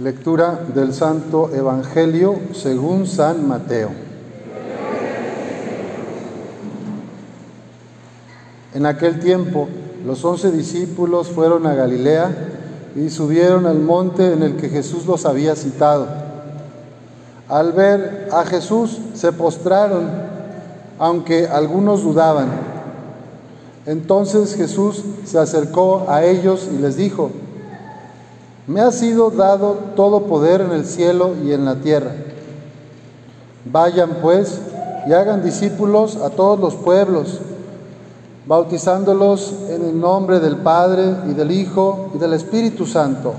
Lectura del Santo Evangelio según San Mateo. En aquel tiempo los once discípulos fueron a Galilea y subieron al monte en el que Jesús los había citado. Al ver a Jesús se postraron, aunque algunos dudaban. Entonces Jesús se acercó a ellos y les dijo, me ha sido dado todo poder en el cielo y en la tierra. Vayan pues y hagan discípulos a todos los pueblos, bautizándolos en el nombre del Padre y del Hijo y del Espíritu Santo,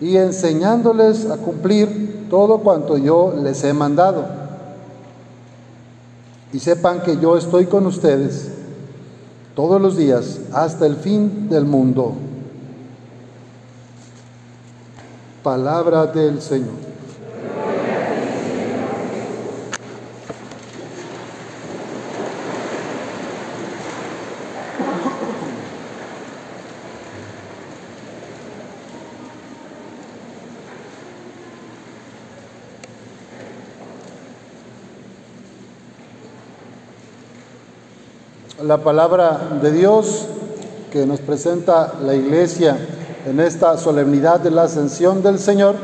y enseñándoles a cumplir todo cuanto yo les he mandado. Y sepan que yo estoy con ustedes todos los días hasta el fin del mundo. Palabra del Señor. La palabra de Dios que nos presenta la iglesia en esta solemnidad de la ascensión del Señor,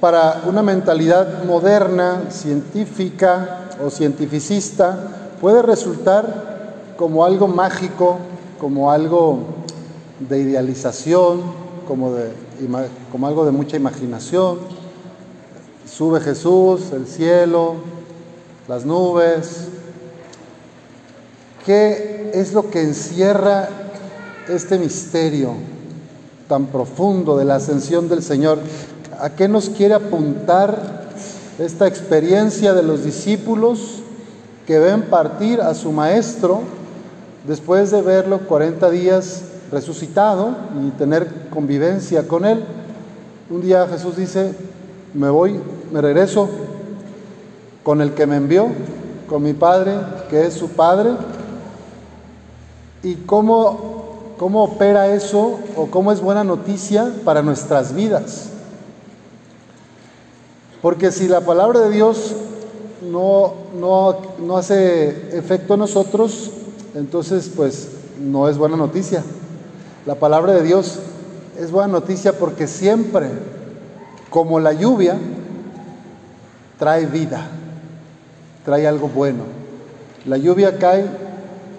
para una mentalidad moderna, científica o cientificista, puede resultar como algo mágico, como algo de idealización, como, algo de mucha imaginación. Sube Jesús, el cielo, las nubes. ¿Qué es lo que encierra este misterio tan profundo de la ascensión del Señor? ¿A qué nos quiere apuntar esta experiencia de los discípulos que ven partir a su Maestro después de verlo 40 días resucitado y tener convivencia con Él? Un día Jesús dice, me voy, me regreso con el que me envió, con mi Padre, que es su Padre. ¿Y cómo ¿Cómo opera eso o cómo es buena noticia para nuestras vidas? Porque si la palabra de Dios no, no, hace efecto en nosotros, entonces pues no es buena noticia. La palabra de Dios es buena noticia porque siempre, como la lluvia, trae vida, trae algo bueno. La lluvia cae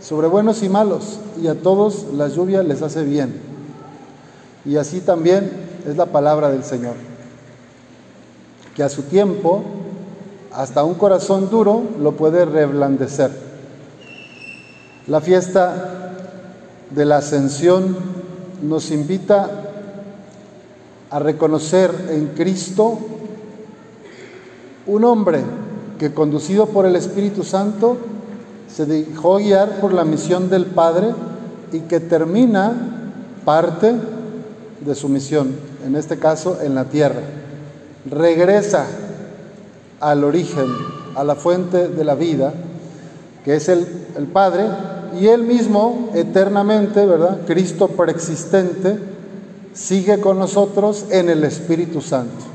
sobre buenos y malos, y a todos la lluvia les hace bien. Y así también es la palabra del Señor, que a su tiempo hasta un corazón duro lo puede reblandecer. La fiesta de la ascensión nos invita a reconocer en Cristo un hombre que conducido por el Espíritu Santo se dejó guiar por la misión del Padre y que termina parte de su misión, en este caso en la tierra. Regresa al origen, a la fuente de la vida, que es el, el Padre, y él mismo eternamente, ¿verdad? Cristo preexistente, sigue con nosotros en el Espíritu Santo.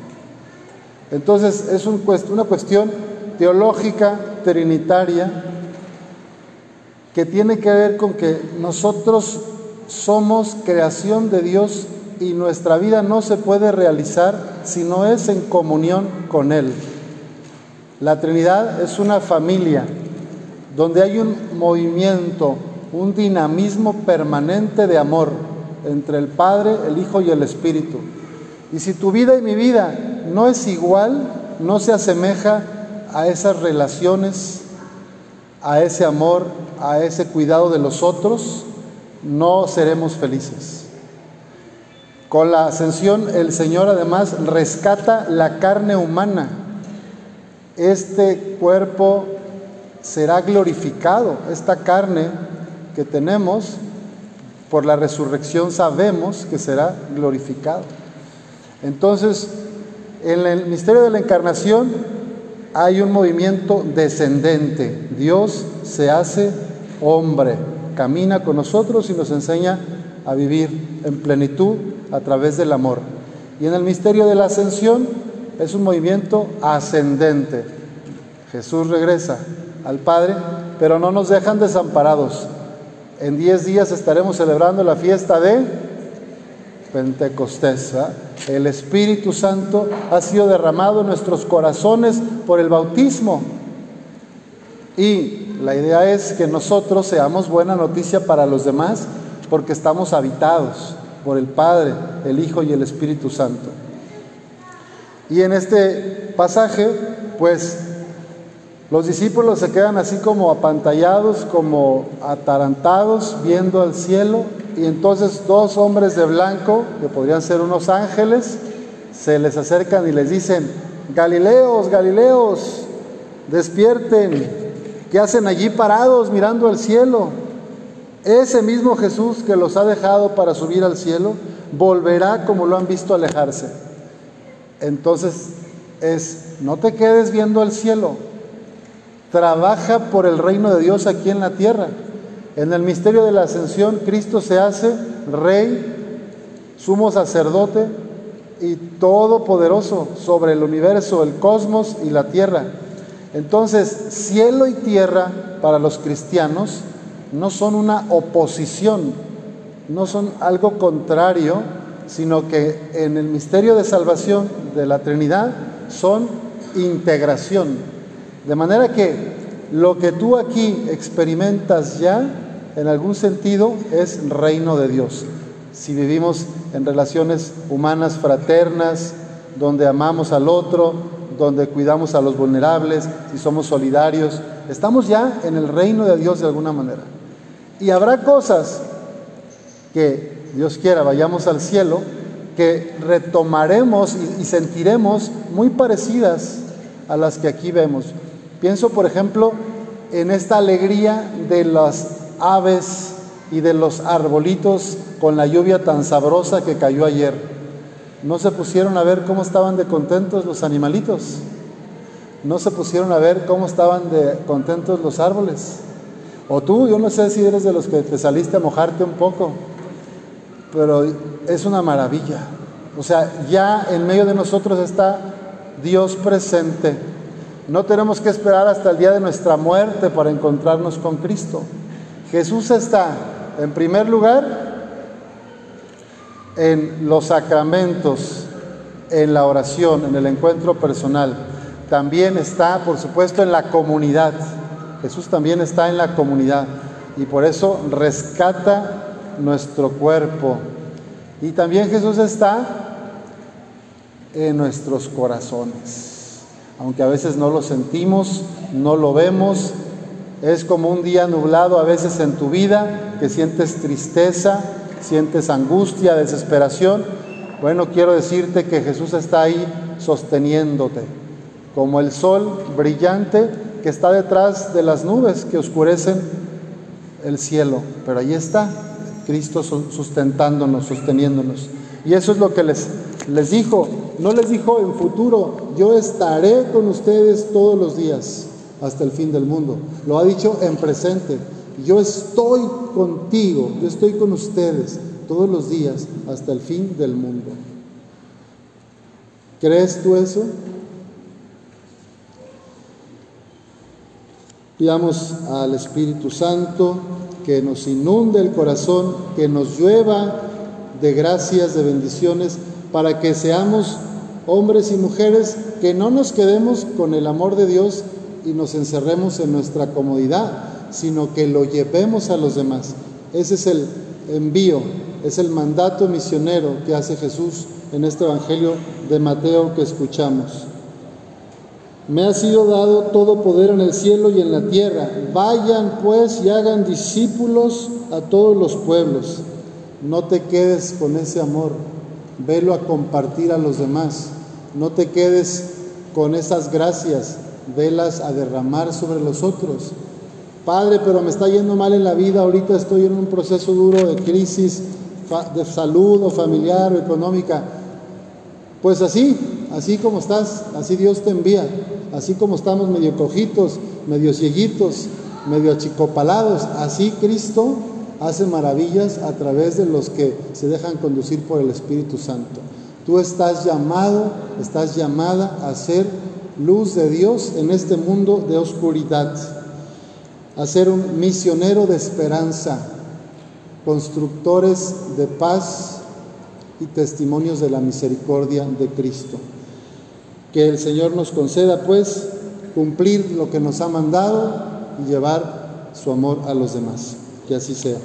Entonces es un, una cuestión teológica, trinitaria, que tiene que ver con que nosotros somos creación de Dios y nuestra vida no se puede realizar si no es en comunión con Él. La Trinidad es una familia donde hay un movimiento, un dinamismo permanente de amor entre el Padre, el Hijo y el Espíritu. Y si tu vida y mi vida no es igual, no se asemeja a esas relaciones, a ese amor, a ese cuidado de los otros, no seremos felices. Con la ascensión el Señor además rescata la carne humana. Este cuerpo será glorificado, esta carne que tenemos por la resurrección sabemos que será glorificado. Entonces, en el misterio de la encarnación hay un movimiento descendente. Dios se hace hombre, camina con nosotros y nos enseña a vivir en plenitud a través del amor. Y en el misterio de la ascensión es un movimiento ascendente. Jesús regresa al Padre, pero no nos dejan desamparados. En diez días estaremos celebrando la fiesta de Pentecostés. El Espíritu Santo ha sido derramado en nuestros corazones por el bautismo. Y la idea es que nosotros seamos buena noticia para los demás porque estamos habitados por el Padre, el Hijo y el Espíritu Santo. Y en este pasaje, pues los discípulos se quedan así como apantallados, como atarantados, viendo al cielo, y entonces dos hombres de blanco, que podrían ser unos ángeles, se les acercan y les dicen, Galileos, Galileos, despierten, ¿qué hacen allí parados mirando al cielo? Ese mismo Jesús que los ha dejado para subir al cielo, volverá como lo han visto alejarse. Entonces es, no te quedes viendo al cielo, trabaja por el reino de Dios aquí en la tierra. En el misterio de la ascensión, Cristo se hace rey, sumo sacerdote y todopoderoso sobre el universo, el cosmos y la tierra. Entonces, cielo y tierra para los cristianos no son una oposición, no son algo contrario, sino que en el misterio de salvación de la Trinidad son integración. De manera que lo que tú aquí experimentas ya, en algún sentido, es reino de Dios. Si vivimos en relaciones humanas fraternas, donde amamos al otro, donde cuidamos a los vulnerables, si somos solidarios, estamos ya en el reino de Dios de alguna manera. Y habrá cosas que Dios quiera, vayamos al cielo, que retomaremos y, sentiremos muy parecidas a las que aquí vemos. Pienso, por ejemplo, en esta alegría de las aves y de los arbolitos con la lluvia tan sabrosa que cayó ayer. ¿No se pusieron a ver cómo estaban de contentos los animalitos? ¿No se pusieron a ver cómo estaban de contentos los árboles? O tú, yo no sé si eres de los que te saliste a mojarte un poco, pero es una maravilla. O sea, ya en medio de nosotros está Dios presente. No tenemos que esperar hasta el día de nuestra muerte para encontrarnos con Cristo. Jesús está, en primer lugar, en los sacramentos, en la oración, en el encuentro personal. También está, por supuesto, en la comunidad. Jesús también está en la comunidad y por eso rescata nuestro cuerpo. Y también Jesús está en nuestros corazones. Aunque a veces no lo sentimos, no lo vemos, es como un día nublado a veces en tu vida, que sientes tristeza, sientes angustia, desesperación. Bueno, quiero decirte que Jesús está ahí sosteniéndote, como el sol brillante que está detrás de las nubes que oscurecen el cielo. Pero ahí está Cristo sustentándonos, sosteniéndonos. Y eso es lo que les, les dijo. No les dijo en futuro, yo estaré con ustedes todos los días hasta el fin del mundo. Lo ha dicho en presente. Yo estoy contigo, yo estoy con ustedes todos los días hasta el fin del mundo. ¿Crees tú eso? Pidamos al Espíritu Santo que nos inunde el corazón, que nos llueva de gracias, de bendiciones, para que seamos hombres y mujeres que no nos quedemos con el amor de Dios y nos encerremos en nuestra comodidad, sino que lo llevemos a los demás. Ese es el envío, es el mandato misionero que hace Jesús en este Evangelio de Mateo que escuchamos. Me ha sido dado todo poder en el cielo y en la tierra. Vayan pues y hagan discípulos a todos los pueblos. No te quedes con ese amor. Velo a compartir a los demás. No te quedes con esas gracias. Velas a derramar sobre los otros. Padre, pero me está yendo mal en la vida. Ahorita estoy en un proceso duro de crisis de salud o familiar o económica. Pues así, así como estás, así Dios te envía, así como estamos medio cojitos, medio cieguitos, medio achicopalados, así Cristo hace maravillas a través de los que se dejan conducir por el Espíritu Santo. Tú estás llamado, estás llamada a ser luz de Dios en este mundo de oscuridad, a ser un misionero de esperanza, constructores de paz y testimonios de la misericordia de Cristo. Que el Señor nos conceda, pues, cumplir lo que nos ha mandado y llevar su amor a los demás. Que así sea.